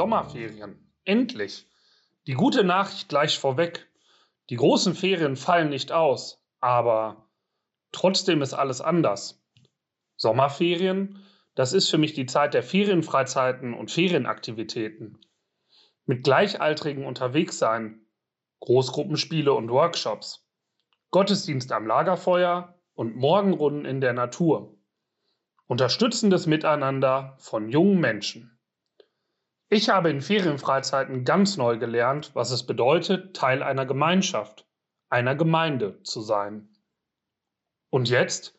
Sommerferien. Endlich. Die gute Nachricht gleich vorweg. Die großen Ferien fallen nicht aus, aber trotzdem ist alles anders. Sommerferien, das ist für mich die Zeit der Ferienfreizeiten und Ferienaktivitäten. Mit Gleichaltrigen unterwegs sein, Großgruppenspiele und Workshops, Gottesdienst am Lagerfeuer und Morgenrunden in der Natur. Unterstützendes Miteinander von jungen Menschen. Ich habe in Ferienfreizeiten ganz neu gelernt, was es bedeutet, Teil einer Gemeinschaft, einer Gemeinde zu sein. Und jetzt?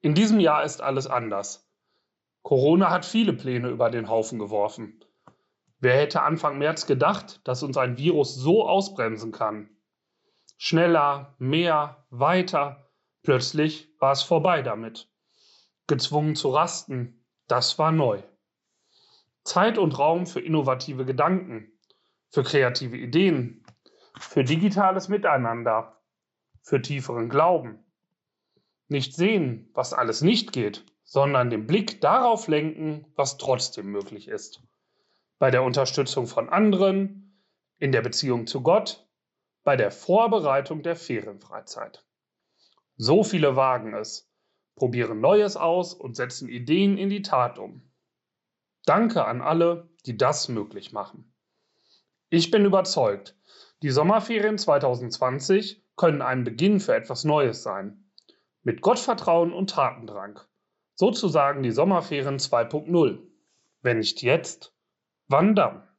In diesem Jahr ist alles anders. Corona hat viele Pläne über den Haufen geworfen. Wer hätte Anfang März gedacht, dass uns ein Virus so ausbremsen kann? Schneller, mehr, weiter. Plötzlich war es vorbei damit. Gezwungen zu rasten, das war neu. Zeit und Raum für innovative Gedanken, für kreative Ideen, für digitales Miteinander, für tieferen Glauben. Nicht sehen, was alles nicht geht, sondern den Blick darauf lenken, was trotzdem möglich ist. Bei der Unterstützung von anderen, in der Beziehung zu Gott, bei der Vorbereitung der Ferienfreizeit. So viele wagen es, probieren Neues aus und setzen Ideen in die Tat um. Danke an alle, die das möglich machen. Ich bin überzeugt, die Sommerferien 2020 können ein Beginn für etwas Neues sein. Mit Gottvertrauen und Tatendrang. Sozusagen die Sommerferien 2.0. Wenn nicht jetzt, wann dann?